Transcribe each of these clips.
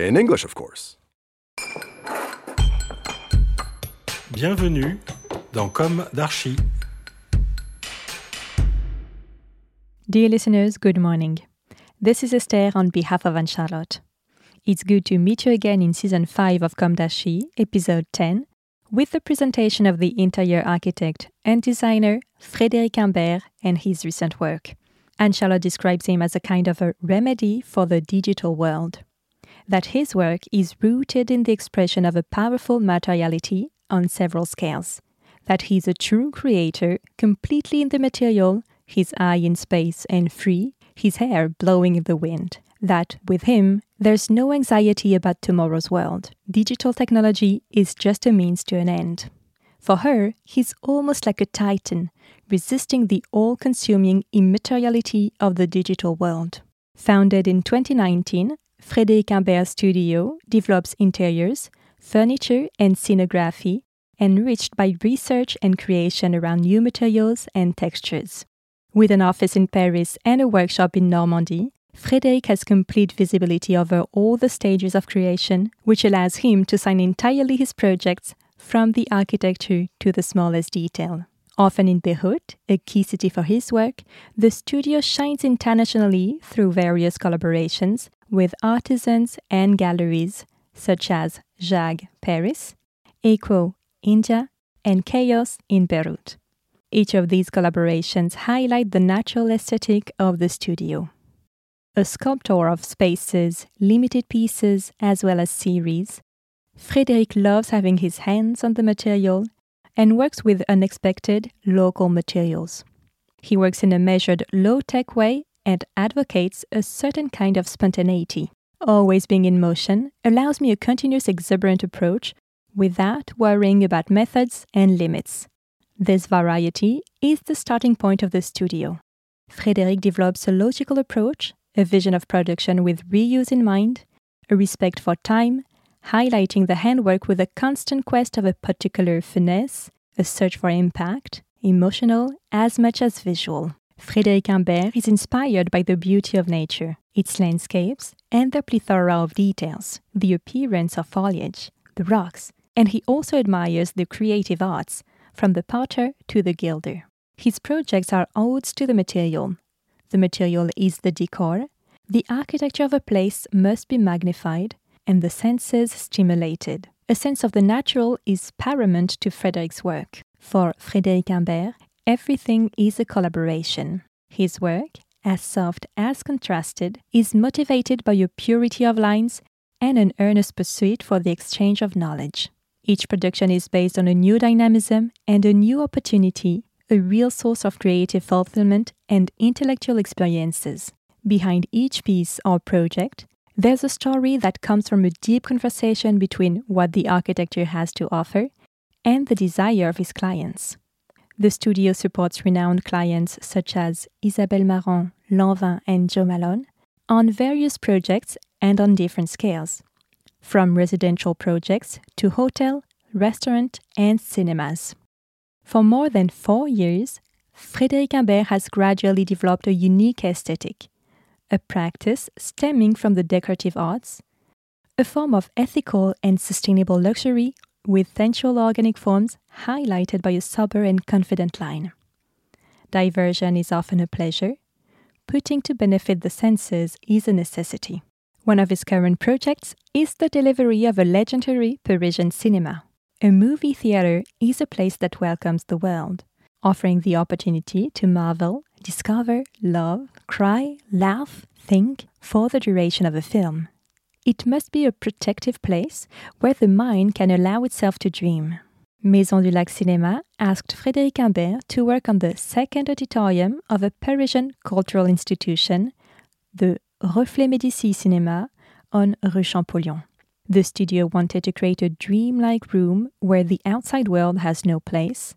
In English, of course. Bienvenue dans Com d'Archi. Dear listeners, good morning. This is Esther on behalf of Anne Charlotte. It's good to meet you again in season 5 of Com d'Archi, episode 10, with the presentation of the interior architect and designer Frédéric Imbert and his recent work. Anne Charlotte describes him as a kind of a remedy for the digital world. That his work is rooted in the expression of a powerful materiality on several scales. That he's a true creator, completely in the material, his eye in space and free, his hair blowing in the wind. That with him, there's no anxiety about tomorrow's world. Digital technology is just a means to an end. For her, he's almost like a titan, resisting the all consuming immateriality of the digital world. Founded in 2019, Frédéric Imbert Studio develops interiors, furniture, and scenography, enriched by research and creation around new materials and textures. With an office in Paris and a workshop in Normandy, Frédéric has complete visibility over all the stages of creation, which allows him to sign entirely his projects from the architecture to the smallest detail. Often in Beirut, a key city for his work, the studio shines internationally through various collaborations with artisans and galleries such as JAG Paris, Equo India, and Chaos in Beirut. Each of these collaborations highlight the natural aesthetic of the studio. A sculptor of spaces, limited pieces, as well as series, Frédéric loves having his hands on the material and works with unexpected local materials. He works in a measured, low tech way and advocates a certain kind of spontaneity. Always being in motion allows me a continuous, exuberant approach without worrying about methods and limits. This variety is the starting point of the studio. Frédéric develops a logical approach, a vision of production with reuse in mind, a respect for time, highlighting the handwork with a constant quest of a particular finesse, a search for impact, emotional as much as visual. Frédéric Imbert is inspired by the beauty of nature, its landscapes, and the plethora of details, the appearance of foliage, the rocks, and he also admires the creative arts, from the potter to the gilder. His projects are odes to the material. The material is the decor, the architecture of a place must be magnified, and the senses stimulated. A sense of the natural is paramount to Frédéric's work. For Frédéric Imbert, everything is a collaboration. His work, as soft as contrasted, is motivated by a purity of lines and an earnest pursuit for the exchange of knowledge. Each production is based on a new dynamism and a new opportunity, a real source of creative fulfillment and intellectual experiences. Behind each piece or project, there's a story that comes from a deep conversation between what the architecture has to offer and the desire of his clients. The studio supports renowned clients such as Isabelle Marant, Lanvin, and Joe Malone on various projects and on different scales, from residential projects to hotel, restaurant, and cinemas. For more than four years, Frédéric Imbert has gradually developed a unique aesthetic, a practice stemming from the decorative arts, a form of ethical and sustainable luxury with sensual organic forms highlighted by a sober and confident line. Diversion is often a pleasure, putting to benefit the senses is a necessity. One of his current projects is the delivery of a legendary Parisian cinema. A movie theater is a place that welcomes the world, offering the opportunity to marvel, discover, love, cry, laugh, think for the duration of a film. It must be a protective place where the mind can allow itself to dream. Maison Dulac Cinéma asked Frédéric Imbert to work on the second auditorium of a Parisian cultural institution, the Reflet Médicis Cinéma on Rue Champollion. The studio wanted to create a dreamlike room where the outside world has no place,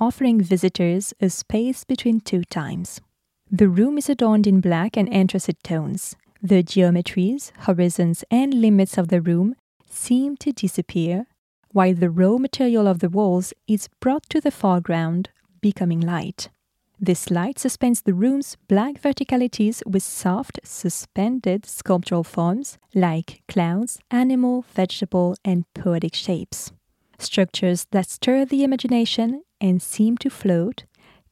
offering visitors a space between two times. The room is adorned in black and anthracite tones. The geometries, horizons, and limits of the room seem to disappear, while the raw material of the walls is brought to the foreground, becoming light. This light suspends the room's black verticalities with soft, suspended sculptural forms like clouds, animal, vegetable, and poetic shapes. Structures that stir the imagination and seem to float,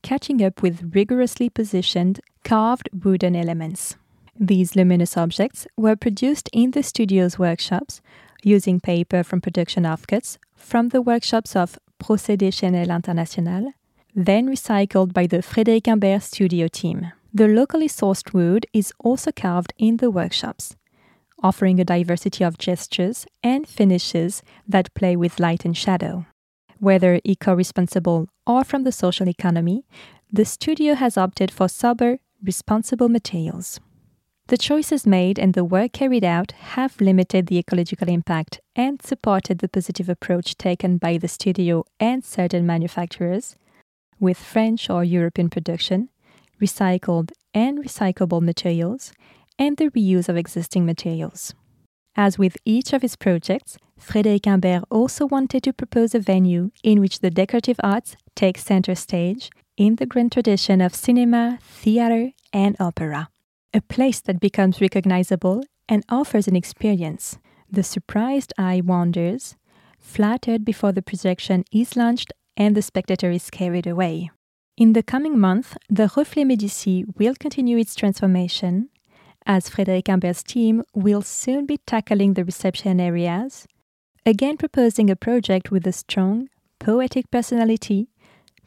catching up with rigorously positioned, carved wooden elements. These luminous objects were produced in the studio's workshops using paper from production offcuts from the workshops of Procédé Chénel International, then recycled by the Frédéric Imbert studio team. The locally sourced wood is also carved in the workshops, offering a diversity of gestures and finishes that play with light and shadow. Whether eco responsible or from the social economy, the studio has opted for sober, responsible materials. The choices made and the work carried out have limited the ecological impact and supported the positive approach taken by the studio and certain manufacturers, with French or European production, recycled and recyclable materials, and the reuse of existing materials. As with each of his projects, Frédéric Imbert also wanted to propose a venue in which the decorative arts take center stage in the grand tradition of cinema, theater, and opera. A place that becomes recognizable and offers an experience. The surprised eye wanders, flattered before the projection is launched and the spectator is carried away. In the coming month, the Reflet Médicis will continue its transformation, as Frédéric Imbert's team will soon be tackling the reception areas, again proposing a project with a strong, poetic personality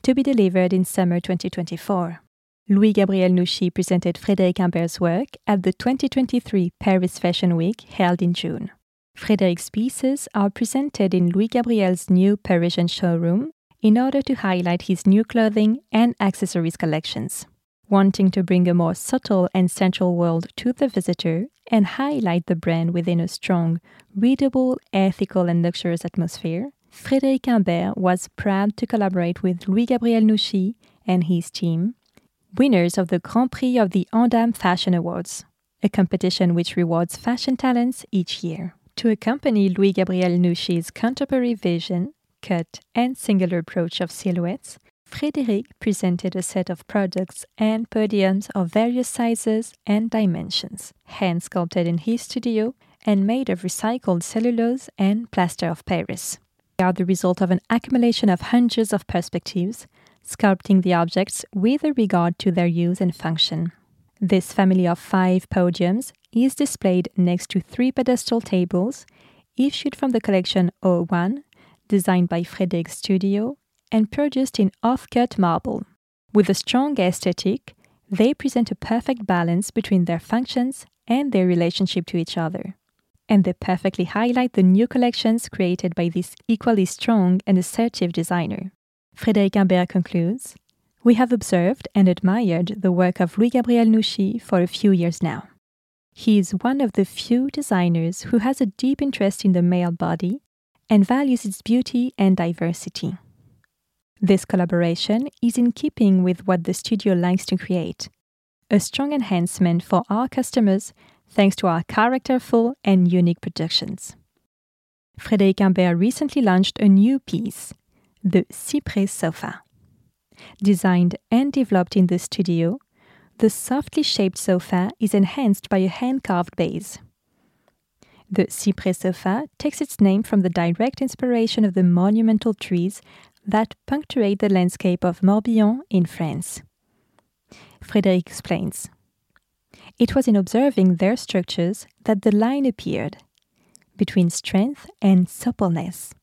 to be delivered in summer 2024. Louis Gabriel Nouchi presented Frédéric Imbert's work at the 2023 Paris Fashion Week held in June. Frédéric's pieces are presented in Louis Gabriel's new Parisian showroom in order to highlight his new clothing and accessories collections. Wanting to bring a more subtle and sensual world to the visitor and highlight the brand within a strong, readable, ethical, and luxurious atmosphere, Frédéric Imbert was proud to collaborate with Louis Gabriel Nouchi and his team, winners of the Grand Prix of the Andam Fashion Awards, a competition which rewards fashion talents each year. To accompany Louis Gabriel Nouchi's contemporary vision, cut, and singular approach of silhouettes, Frédéric presented a set of products and podiums of various sizes and dimensions, hand sculpted in his studio and made of recycled cellulose and plaster of Paris. They are the result of an accumulation of hundreds of perspectives, sculpting the objects with regard to their use and function. This family of five podiums is displayed next to three pedestal tables issued from the collection O1 designed by Frédéric Studio and produced in off-cut marble. With a strong aesthetic, they present a perfect balance between their functions and their relationship to each other. And they perfectly highlight the new collections created by this equally strong and assertive designer. Frédéric Imbert concludes We have observed and admired the work of Louis Gabriel Nouchi for a few years now. He is one of the few designers who has a deep interest in the male body and values its beauty and diversity. This collaboration is in keeping with what the studio likes to create a strong enhancement for our customers thanks to our characterful and unique productions. Frédéric Imbert recently launched a new piece, the Cypress Sofa. Designed and developed in the studio, the softly shaped sofa is enhanced by a hand carved base. The Cypress sofa takes its name from the direct inspiration of the monumental trees that punctuate the landscape of Morbihan in France. Frédéric explains It was in observing their structures that the line appeared between strength and suppleness.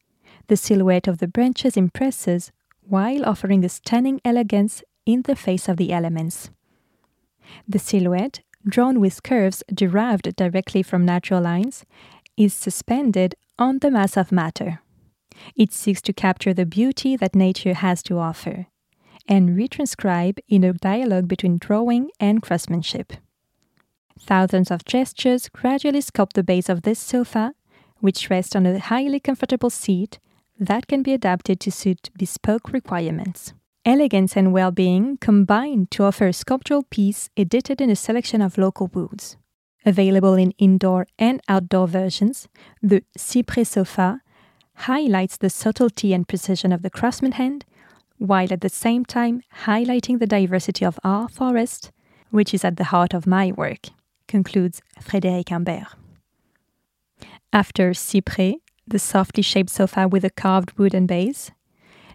The silhouette of the branches impresses while offering a stunning elegance in the face of the elements. The silhouette, drawn with curves derived directly from natural lines, is suspended on the mass of matter. It seeks to capture the beauty that nature has to offer and retranscribe in a dialogue between drawing and craftsmanship. Thousands of gestures gradually sculpt the base of this sofa, which rests on a highly comfortable seat that can be adapted to suit bespoke requirements. Elegance and well being combine to offer a sculptural piece edited in a selection of local woods. Available in indoor and outdoor versions, the Cyprès Sofa highlights the subtlety and precision of the craftsman hand, while at the same time highlighting the diversity of our forest, which is at the heart of my work, concludes Frédéric Imbert. After Cyprès, the softly shaped sofa with a carved wooden base,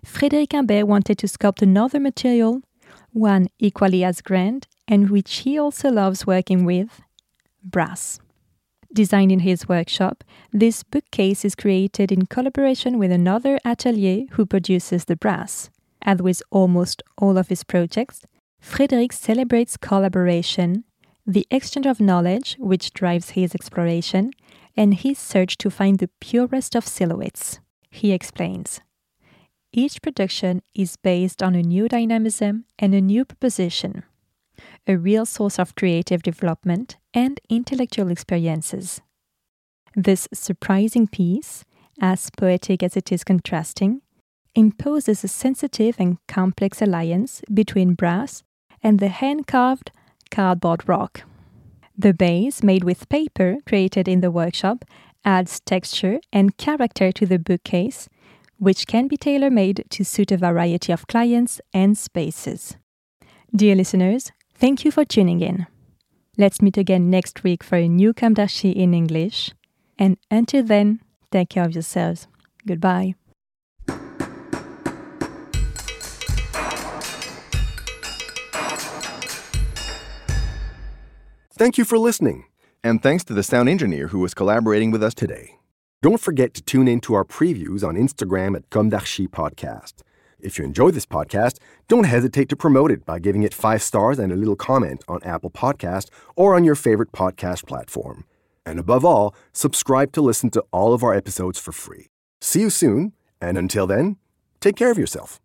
Frédéric Imbert wanted to sculpt another material, one equally as grand, and which he also loves working with brass. Designed in his workshop, this bookcase is created in collaboration with another atelier who produces the brass. As with almost all of his projects, Frédéric celebrates collaboration, the exchange of knowledge which drives his exploration, and his search to find the purest of silhouettes. He explains Each production is based on a new dynamism and a new proposition, a real source of creative development and intellectual experiences. This surprising piece, as poetic as it is contrasting, imposes a sensitive and complex alliance between brass and the hand carved cardboard rock. The base, made with paper created in the workshop, adds texture and character to the bookcase, which can be tailor made to suit a variety of clients and spaces. Dear listeners, thank you for tuning in. Let's meet again next week for a new Com d'Archi in English. And until then, take care of yourselves. Goodbye. Thank you for listening. And thanks to the sound engineer who was collaborating with us today. Don't forget to tune in to our previews on Instagram at Com d'Archi Podcast. If you enjoy this podcast, don't hesitate to promote it by giving it five stars and a little comment on Apple Podcast or on your favorite podcast platform. And above all, subscribe to listen to all of our episodes for free. See you soon, and until then, take care of yourself.